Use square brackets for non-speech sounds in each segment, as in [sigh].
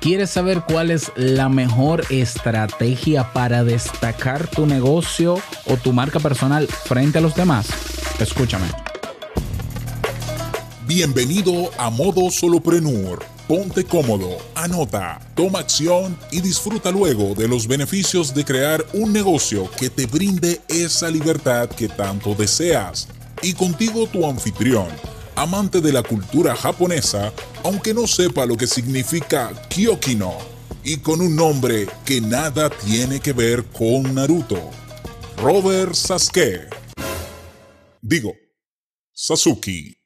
¿Quieres saber cuál es la mejor estrategia para destacar tu negocio o tu marca personal frente a los demás? Escúchame. Bienvenido a Modo Soloprenur. Ponte cómodo, anota, toma acción y disfruta luego de los beneficios de crear un negocio que te brinde esa libertad que tanto deseas. Y contigo tu anfitrión amante de la cultura japonesa, aunque no sepa lo que significa Kyokino, y con un nombre que nada tiene que ver con Naruto. Robert Sasuke. Digo, Sasuke.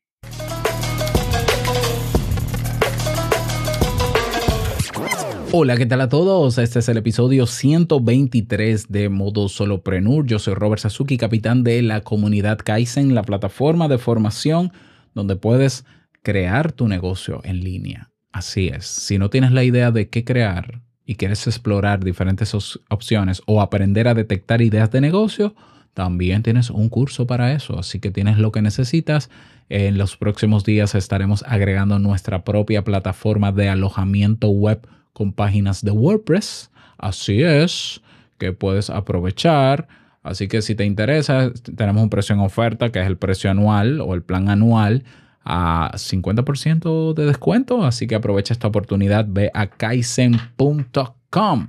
Hola, ¿qué tal a todos? Este es el episodio 123 de Modo Soloprenur. Yo soy Robert Sasuki, capitán de la comunidad Kaizen, la plataforma de formación donde puedes crear tu negocio en línea. Así es, si no tienes la idea de qué crear y quieres explorar diferentes opciones o aprender a detectar ideas de negocio, también tienes un curso para eso, así que tienes lo que necesitas. En los próximos días estaremos agregando nuestra propia plataforma de alojamiento web con páginas de WordPress. Así es, que puedes aprovechar Así que si te interesa, tenemos un precio en oferta que es el precio anual o el plan anual a 50% de descuento. Así que aprovecha esta oportunidad, ve a kaizen.com.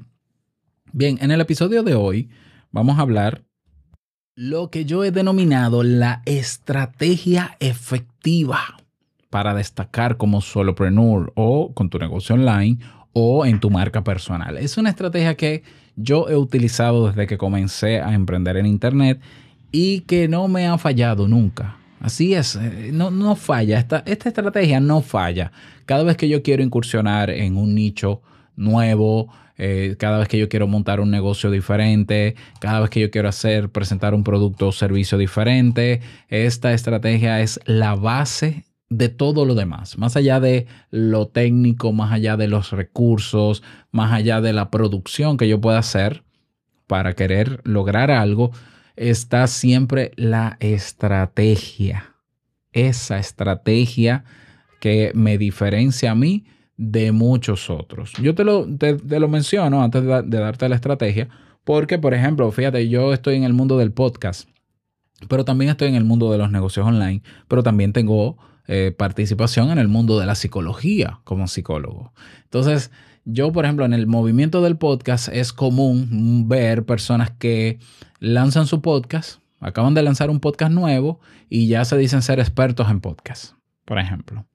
Bien, en el episodio de hoy vamos a hablar lo que yo he denominado la estrategia efectiva para destacar como solopreneur o con tu negocio online o en tu marca personal. Es una estrategia que yo he utilizado desde que comencé a emprender en Internet y que no me ha fallado nunca. Así es, eh, no, no falla, esta, esta estrategia no falla. Cada vez que yo quiero incursionar en un nicho nuevo, eh, cada vez que yo quiero montar un negocio diferente, cada vez que yo quiero hacer, presentar un producto o servicio diferente, esta estrategia es la base de todo lo demás, más allá de lo técnico, más allá de los recursos, más allá de la producción que yo pueda hacer para querer lograr algo, está siempre la estrategia. Esa estrategia que me diferencia a mí de muchos otros. Yo te lo, te, lo menciono antes de, de darte la estrategia, porque, por ejemplo, fíjate, yo estoy en el mundo del podcast, pero también estoy en el mundo de los negocios online, pero también tengo eh, participación en el mundo de la psicología como psicólogo. Entonces, yo, por ejemplo, en el movimiento del podcast es común ver personas que lanzan su podcast, acaban de lanzar un podcast nuevo y ya se dicen ser expertos en podcast, por ejemplo.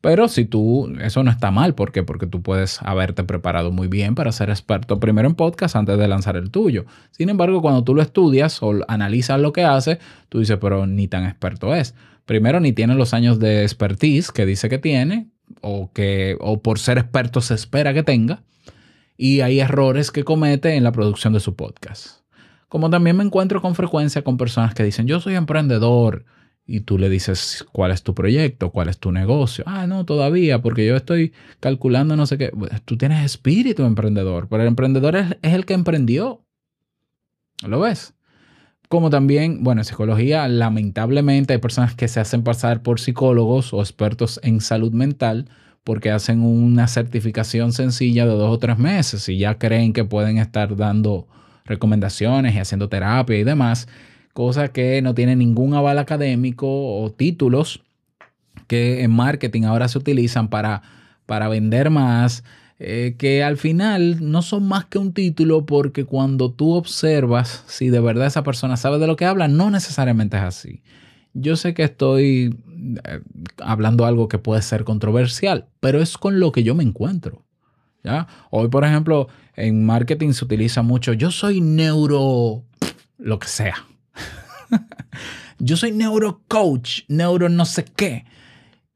Pero si tú, eso no está mal, ¿por qué? Porque tú puedes haberte preparado muy bien para ser experto primero en podcast antes de lanzar el tuyo. Sin embargo, cuando tú lo estudias o analizas lo que hace, tú dices, pero ni tan experto es. Primero, ni tiene los años de expertise que dice que tiene, o que o por ser experto se espera que tenga, y hay errores que comete en la producción de su podcast. Como también me encuentro con frecuencia con personas que dicen, yo soy emprendedor, y tú le dices cuál es tu proyecto, cuál es tu negocio. Ah, no, todavía, porque yo estoy calculando no sé qué. Tú tienes espíritu emprendedor, pero el emprendedor es, el que emprendió. ¿Lo ves? Como también, bueno, en psicología, lamentablemente hay personas que se hacen pasar por psicólogos o expertos en salud mental porque hacen una certificación sencilla de dos o tres meses y ya creen que pueden estar dando recomendaciones y haciendo terapia y demás cosa que no tiene ningún aval académico o títulos que en marketing ahora se utilizan para, para vender más, eh, que al final no son más que un título porque cuando tú observas si de verdad esa persona sabe de lo que habla, no necesariamente es así. Yo sé que estoy eh, hablando algo que puede ser controversial, pero es con lo que yo me encuentro. ¿ya? Hoy, por ejemplo, en marketing se utiliza mucho, yo soy neuro, lo que sea. [laughs] Yo soy neurocoach, neuro no sé qué.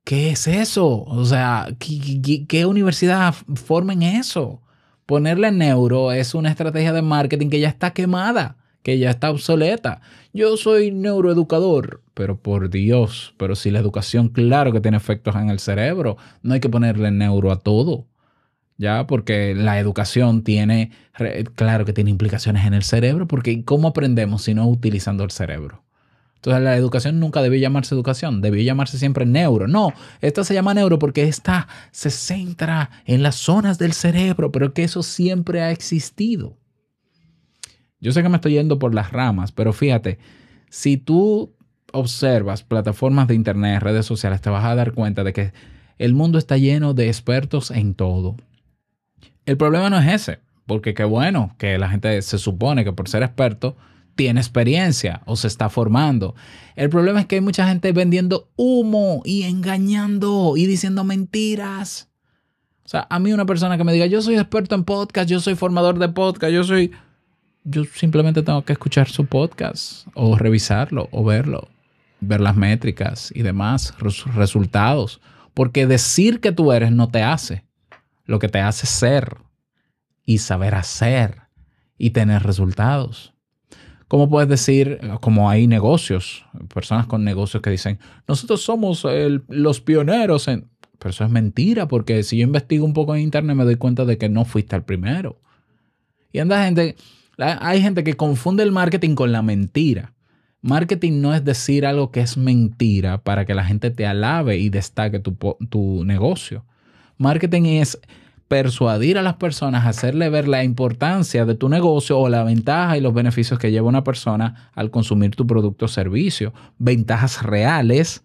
¿Qué es eso? O sea, ¿qué, universidad forma en eso? Ponerle neuro es una estrategia de marketing que ya está quemada, que ya está obsoleta. Yo soy neuroeducador, pero por Dios, pero si la educación, claro que tiene efectos en el cerebro, no hay que ponerle neuro a todo. ¿ya? Porque la educación tiene, claro que tiene implicaciones en el cerebro, porque ¿cómo aprendemos si no utilizando el cerebro? Entonces la educación nunca debió llamarse educación, debió llamarse siempre neuro. No, esta se llama neuro porque esta se centra en las zonas del cerebro, pero que eso siempre ha existido. Yo sé que me estoy yendo por las ramas, pero fíjate, si tú observas plataformas de internet, redes sociales, te vas a dar cuenta de que el mundo está lleno de expertos en todo. El problema no es ese, porque qué bueno que la gente se supone que por ser experto tiene experiencia o se está formando. El problema es que hay mucha gente vendiendo humo y engañando y diciendo mentiras. O sea, a mí una persona que me diga, yo soy experto en podcast, yo soy formador de podcast, yo soy... Yo simplemente tengo que escuchar su podcast o revisarlo o verlo, ver las métricas y demás, resultados. Porque decir que tú eres no te hace. Lo que te hace ser y saber hacer y tener resultados. ¿Cómo puedes decir, como hay negocios, personas con negocios que dicen, nosotros somos los pioneros en... Pero eso es mentira, porque si yo investigo un poco en internet me doy cuenta de que no fuiste el primero. Y anda gente, hay gente que confunde el marketing con la mentira. Marketing no es decir algo que es mentira para que la gente te alabe y destaque tu, tu negocio. Marketing es persuadir a las personas, hacerle ver la importancia de tu negocio o la ventaja y los beneficios que lleva una persona al consumir tu producto o servicio. Ventajas reales,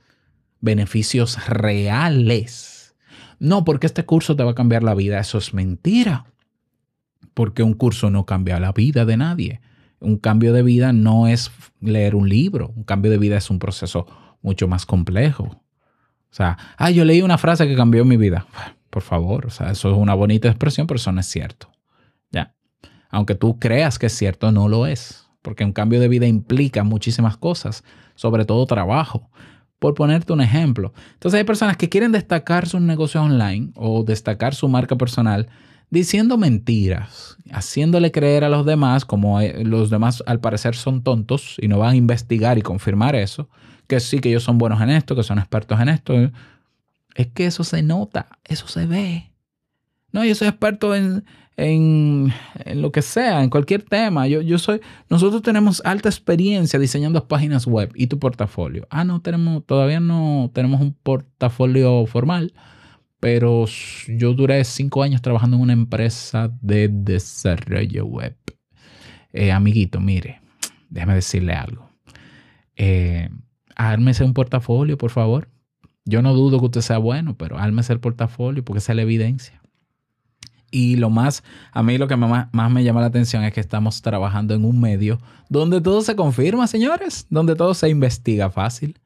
beneficios reales. No porque este curso te va a cambiar la vida, eso es mentira. Porque un curso no cambia la vida de nadie. Un cambio de vida no es leer un libro, un cambio de vida es un proceso mucho más complejo. O sea, ah, yo leí una frase que cambió mi vida por favor. O sea, eso es una bonita expresión, pero eso no es cierto. Ya. Aunque tú creas que es cierto, no lo es. Porque un cambio de vida implica muchísimas cosas, sobre todo trabajo. Por ponerte un ejemplo. Entonces hay personas que quieren destacar sus negocios online o destacar su marca personal diciendo mentiras, haciéndole creer a los demás, como eh, los demás al parecer son tontos y no van a investigar y confirmar eso, que sí que ellos son buenos en esto, que son expertos en esto, es que eso se nota, eso se ve. No, yo soy experto en, en, lo que sea, en cualquier tema. Yo, yo soy, nosotros tenemos alta experiencia diseñando páginas web y tu portafolio. Ah, no tenemos, todavía no tenemos un portafolio formal, pero yo duré cinco años trabajando en una empresa de desarrollo web. Eh, amiguito, mire, déjeme decirle algo. Eh, un portafolio, por favor. Yo no dudo que usted sea bueno, pero ármese el portafolio porque esa es la evidencia. Y lo más, a mí lo que más, me llama la atención es que estamos trabajando en un medio donde todo se confirma, señores, donde todo se investiga fácil.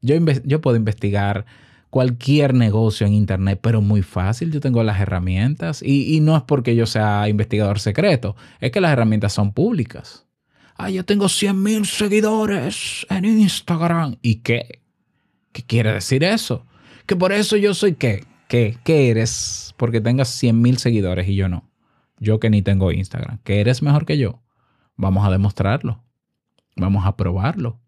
Yo, yo puedo investigar cualquier negocio en Internet, pero muy fácil. Yo tengo las herramientas y, y, no es porque yo sea investigador secreto, es que las herramientas son públicas. Ah, yo tengo 100 mil seguidores en Instagram. ¿Y qué? ¿Qué quiere decir eso? Que por eso yo soy qué? ¿Qué? ¿Qué eres? Porque tengas 100 mil seguidores y yo no. Yo que ni tengo Instagram. ¿Que eres mejor que yo? Vamos a demostrarlo. Vamos a probarlo.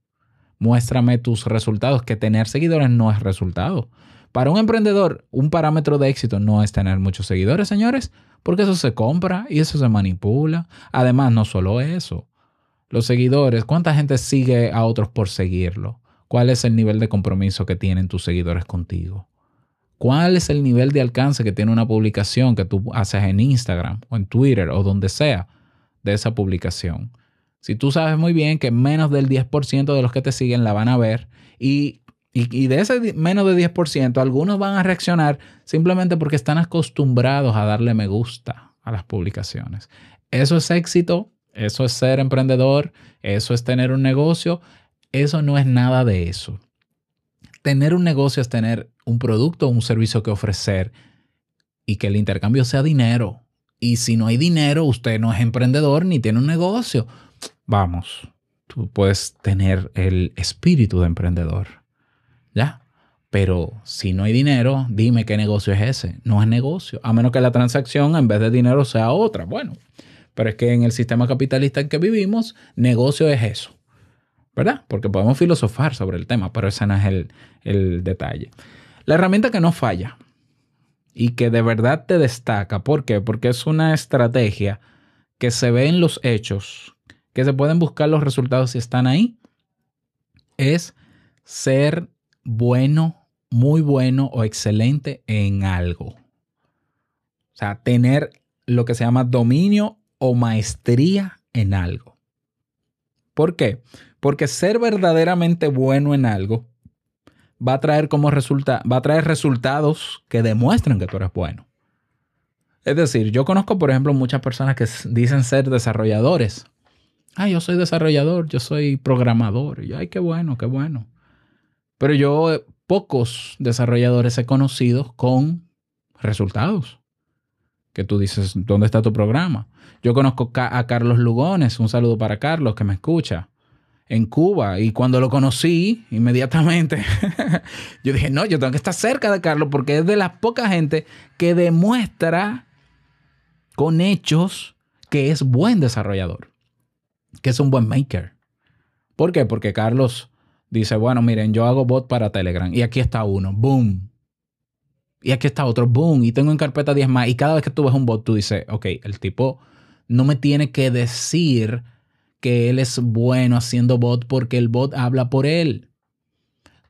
Muéstrame tus resultados, que tener seguidores no es resultado. Para un emprendedor, un parámetro de éxito no es tener muchos seguidores, señores, porque eso se compra y eso se manipula. Además, no solo eso. Los seguidores, ¿cuánta gente sigue a otros por seguirlo? ¿Cuál es el nivel de compromiso que tienen tus seguidores contigo? ¿Cuál es el nivel de alcance que tiene una publicación que tú haces en Instagram o en Twitter o donde sea de esa publicación? Si tú sabes muy bien que menos del 10% de los que te siguen la van a ver y, y, de ese menos de 10%, algunos van a reaccionar simplemente porque están acostumbrados a darle me gusta a las publicaciones. Eso es éxito, eso es ser emprendedor, eso es tener un negocio, eso no es nada de eso. Tener un negocio es tener un producto o un servicio que ofrecer y que el intercambio sea dinero. Y si no hay dinero, usted no es emprendedor ni tiene un negocio. Vamos, tú puedes tener el espíritu de emprendedor. ¿Ya? Pero si no hay dinero, dime qué negocio es ese. No es negocio, a menos que la transacción en vez de dinero sea otra. Bueno, pero es que en el sistema capitalista en que vivimos, negocio es eso. ¿Verdad? Porque podemos filosofar sobre el tema, pero ese no es el, el detalle. La herramienta que no falla y que de verdad te destaca, ¿por qué? Porque es una estrategia que se ve en los hechos, que se pueden buscar los resultados si están ahí, es ser bueno, muy bueno o excelente en algo. O sea, tener lo que se llama dominio o maestría en algo. ¿Por qué? Porque ser verdaderamente bueno en algo va a traer resulta va a traer resultados que demuestren que tú eres bueno. Es decir, yo conozco, por ejemplo, muchas personas que dicen ser desarrolladores. Ah, yo soy desarrollador, yo soy programador. Y ay, qué bueno, qué bueno. Pero yo eh, pocos desarrolladores he conocido con resultados. Que tú dices, ¿dónde está tu programa? Yo conozco a Carlos Lugones, un saludo para Carlos que me escucha en Cuba. Y cuando lo conocí, inmediatamente, [laughs] yo dije, no, yo tengo que estar cerca de Carlos porque es de la poca gente que demuestra con hechos que es buen desarrollador, que es un buen maker. ¿Por qué? Porque Carlos dice, bueno, miren, yo hago bot para Telegram y aquí está uno, boom. Y aquí está otro, boom. Y tengo en carpeta 10 más. Y cada vez que tú ves un bot, tú dices, ok, el tipo no me tiene que decir que él es bueno haciendo bot porque el bot habla por él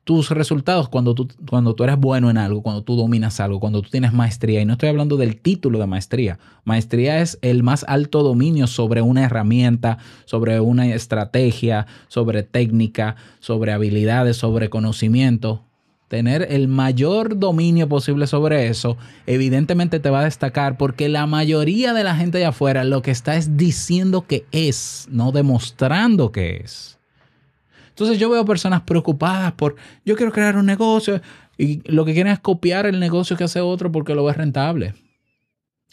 tus resultados cuando tú, cuando tú eres bueno en algo, cuando tú dominas algo, cuando tú tienes maestría, y no estoy hablando del título de maestría, maestría es el más alto dominio sobre una herramienta, sobre una estrategia, sobre técnica, sobre habilidades, sobre conocimiento. Tener el mayor dominio posible sobre eso, evidentemente te va a destacar porque la mayoría de la gente de afuera lo que está es diciendo que es, no demostrando que es. Entonces yo veo personas preocupadas por, yo quiero crear un negocio y lo que quieren es copiar el negocio que hace otro porque lo ve rentable.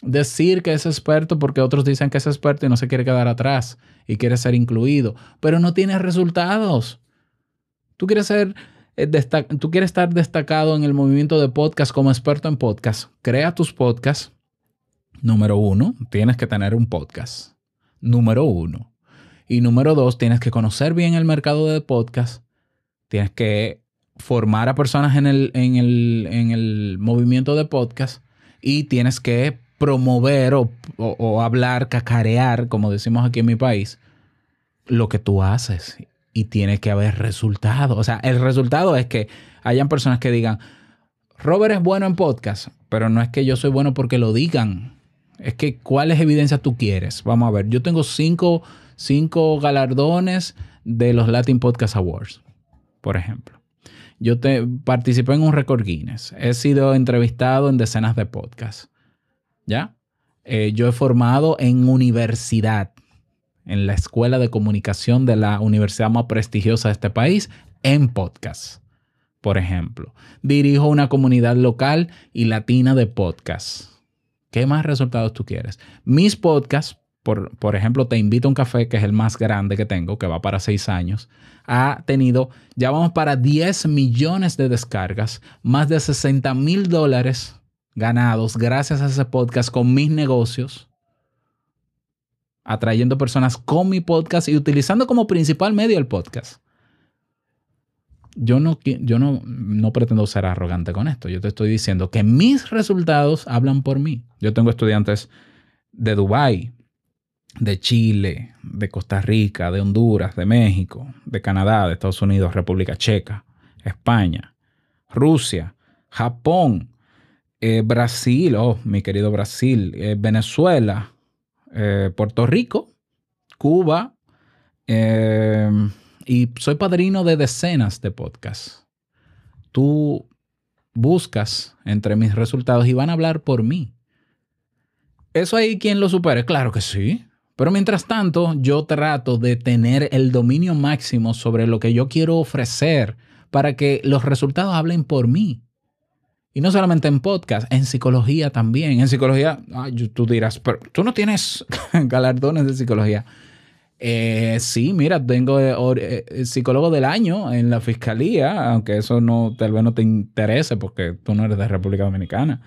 Decir que es experto porque otros dicen que es experto y no se quiere quedar atrás y quiere ser incluido, pero no tiene resultados. Tú quieres ser tú quieres estar destacado en el movimiento de podcast como experto en podcast. Crea tus podcasts. Número uno, tienes que tener un podcast. Número uno. Y número dos, tienes que conocer bien el mercado de podcast. Tienes que formar a personas en el, en el, movimiento de podcast. Y tienes que promover o, hablar, cacarear, como decimos aquí en mi país, lo que tú haces. Y tiene que haber resultado. O sea, el resultado es que hayan personas que digan, Robert es bueno en podcast, pero no es que yo soy bueno porque lo digan. Es que, ¿cuáles evidencias tú quieres? Vamos a ver, yo tengo cinco cinco galardones de los Latin Podcast Awards, por ejemplo. Yo te, participé en un récord Guinness. He sido entrevistado en decenas de podcasts. ¿Ya? Eh, yo he formado en universidad, en la escuela de comunicación de la universidad más prestigiosa de este país, en podcast, por ejemplo. Dirijo una comunidad local y latina de podcasts. ¿Qué más resultados tú quieres? Mis podcasts por, ejemplo, Te Invito a un Café, que es el más grande que tengo, que va para seis años, ha tenido, ya vamos para 10 millones de descargas, más de 60 mil dólares ganados gracias a ese podcast con mis negocios, atrayendo personas con mi podcast y utilizando como principal medio el podcast. Yo no, yo no, no pretendo ser arrogante con esto. Yo te estoy diciendo que mis resultados hablan por mí. Yo tengo estudiantes de Dubái, de Chile, de Costa Rica, de Honduras, de México, de Canadá, de Estados Unidos, República Checa, España, Rusia, Japón, eh, Brasil, oh, mi querido Brasil, eh, Venezuela, eh, Puerto Rico, Cuba, y soy padrino de decenas de podcasts. Tú buscas entre mis resultados y van a hablar por mí. ¿Eso hay quien lo supere? Claro que sí. Pero mientras tanto, yo trato de tener el dominio máximo sobre lo que yo quiero ofrecer para que los resultados hablen por mí. Y no solamente en podcast, en psicología también. En psicología, tú dirás, pero tú no tienes [laughs] galardones de psicología. Eh, sí, mira, tengo eh, eh, psicólogo del año en la fiscalía, aunque eso no tal vez no te interese porque tú no eres de República Dominicana.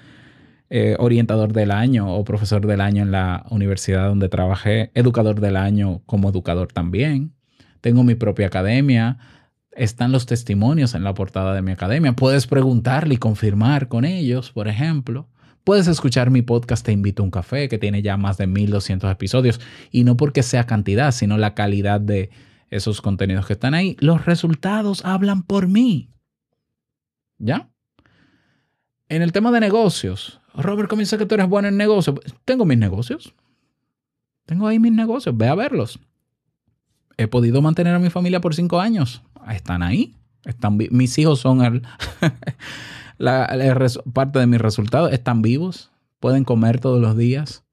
Eh, orientador del año o profesor del año en la universidad donde trabajé, educador del año como educador también. Tengo mi propia academia. Están los testimonios en la portada de mi academia. Puedes preguntarle y confirmar con ellos, por ejemplo. Puedes escuchar mi podcast Te invito a un café, que tiene ya más de 1200 episodios. Y no porque sea cantidad, sino la calidad de esos contenidos que están ahí. Los resultados hablan por mí. ¿Ya? En el tema de negocios, Robert comienza que tú eres bueno en negocios. Tengo mis negocios. Tengo ahí mis negocios. Ve a verlos. He podido mantener a mi familia por cinco años. Están ahí. Están mis hijos son [laughs] la, parte de mis resultados. Están vivos. Pueden comer todos los días.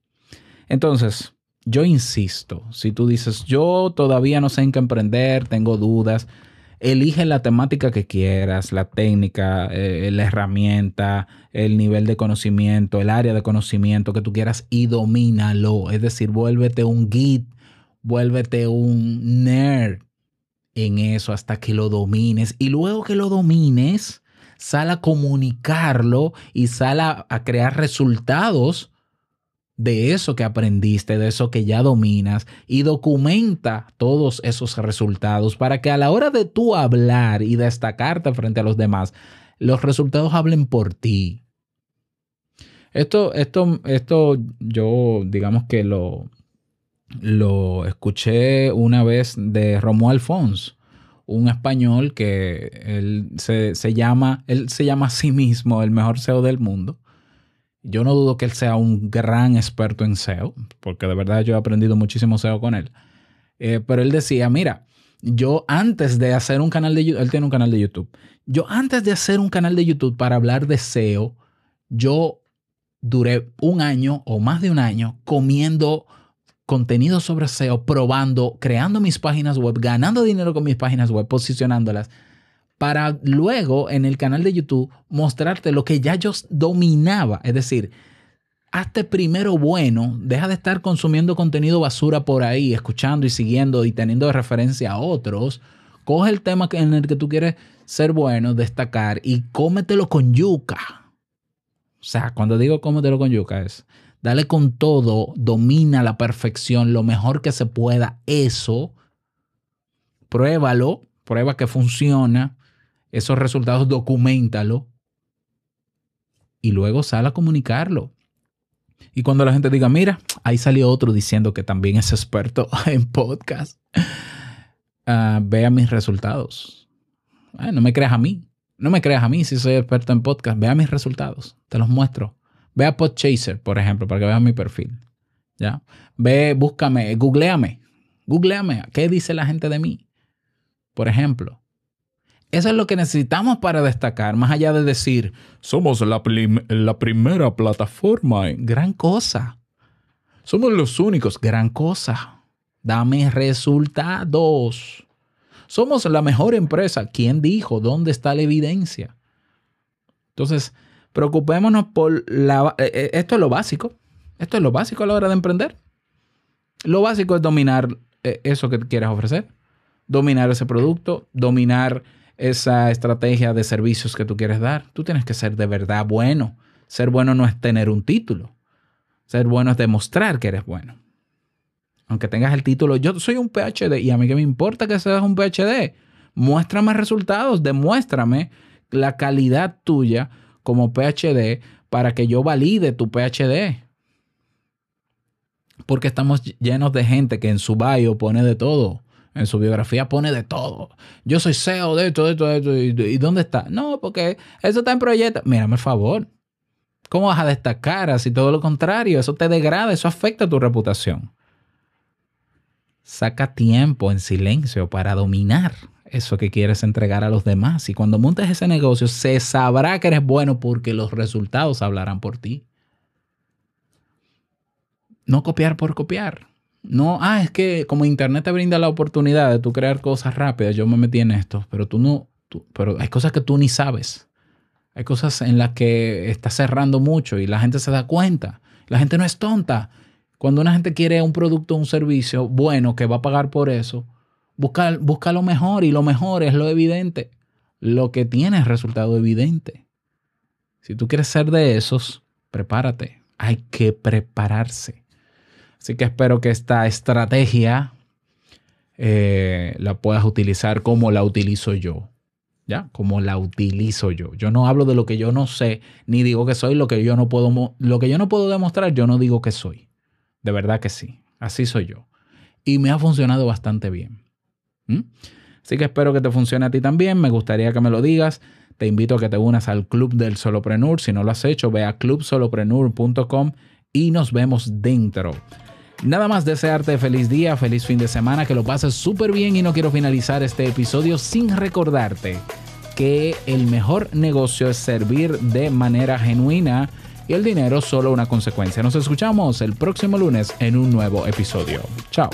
Entonces, yo insisto, si tú dices, yo todavía no sé en qué emprender, tengo dudas, elige la temática que quieras, la técnica, eh, la herramienta, el nivel de conocimiento, el área de conocimiento que tú quieras y domínalo. Es decir, vuélvete un git, vuélvete un nerd en eso hasta que lo domines. Y luego que lo domines, sal a comunicarlo y sal a crear resultados de eso que aprendiste, de eso que ya dominas y documenta todos esos resultados para que a la hora de tú hablar y destacarte frente a los demás, los resultados hablen por ti. Esto, esto, esto yo digamos que lo, lo escuché una vez de Romuald Alfons, un español que él se, se, llama, él se llama a sí mismo el mejor CEO del mundo. Yo no dudo que él sea un gran experto en SEO, porque de verdad yo he aprendido muchísimo SEO con él. Eh, pero él decía, mira, yo antes de hacer un canal de YouTube, él tiene un canal de YouTube, yo antes de hacer un canal de YouTube para hablar de SEO, yo duré un año o más de un año comiendo contenido sobre SEO, probando, creando mis páginas web, ganando dinero con mis páginas web, posicionándolas para luego en el canal de YouTube mostrarte lo que ya yo dominaba. Es decir, hazte primero bueno, deja de estar consumiendo contenido basura por ahí, escuchando y siguiendo y teniendo de referencia a otros. Coge el tema en el que tú quieres ser bueno, destacar y cómetelo con yuca. O sea, cuando digo cómetelo con yuca es, dale con todo, domina la perfección, lo mejor que se pueda, eso, pruébalo, prueba que funciona esos resultados, documentalo y luego sal a comunicarlo. Y cuando la gente diga, mira, ahí salió otro diciendo que también es experto [laughs] en podcast, uh, vea mis resultados. no me creas a mí. No me creas a mí si soy experto en podcast. Vea mis resultados. Te los muestro. Ve a Podchaser, por ejemplo, para que veas mi perfil. ¿Ya? Ve, búscame, googleame. Googleame. ¿Qué dice la gente de mí? Por ejemplo, eso es lo que necesitamos para destacar, más allá de decir, somos la, primera plataforma. Gran cosa. Somos los únicos. Gran cosa. Dame resultados. Somos la mejor empresa. ¿Quién dijo? ¿Dónde está la evidencia? Entonces, preocupémonos por la... Eh, eh, esto es lo básico. Esto es lo básico a la hora de emprender. Lo básico es dominar eh, eso que quieras ofrecer. Dominar ese producto. Dominar esa estrategia de servicios que tú quieres dar. Tú tienes que ser de verdad bueno. Ser bueno no es tener un título. Ser bueno es demostrar que eres bueno. Aunque tengas el título, yo soy un PhD y a mí que me importa que seas un PhD. Muéstrame resultados, demuéstrame la calidad tuya como PhD para que yo valide tu PhD. Porque estamos llenos de gente que en su bio pone de todo. En su biografía pone de todo. Yo soy CEO de esto, de esto, de esto. ¿Y dónde está? No, porque eso está en proyecto. Mírame, el favor. ¿Cómo vas a destacar así todo lo contrario? Eso te degrada, eso afecta tu reputación. Saca tiempo en silencio para dominar eso que quieres entregar a los demás. Y cuando montes ese negocio, se sabrá que eres bueno porque los resultados hablarán por ti. No copiar por copiar. No, ah, es que como Internet te brinda la oportunidad de tú crear cosas rápidas, yo me metí en esto, pero tú no, pero hay cosas que tú ni sabes. Hay cosas en las que estás cerrando mucho y la gente se da cuenta. La gente no es tonta. Cuando una gente quiere un producto o un servicio bueno que va a pagar por eso, busca, lo mejor y lo mejor es lo evidente. Lo que tiene es resultado evidente. Si tú quieres ser de esos, prepárate. Hay que prepararse. Así que espero que esta estrategia eh, la puedas utilizar como la utilizo yo. ¿Ya? Como la utilizo yo. Yo no hablo de lo que yo no sé, ni digo que soy lo que yo no puedo, lo que yo no puedo demostrar, yo no digo que soy. De verdad que sí. Así soy yo. Y me ha funcionado bastante bien. ¿Mm? Así que espero que te funcione a ti también. Me gustaría que me lo digas. Te invito a que te unas al Club del Soloprenur. Si no lo has hecho, ve a clubsoloprenur.com y nos vemos dentro. Nada más desearte feliz día, feliz fin de semana, que lo pases súper bien y no quiero finalizar este episodio sin recordarte que el mejor negocio es servir de manera genuina y el dinero solo una consecuencia. Nos escuchamos el próximo lunes en un nuevo episodio. Chao.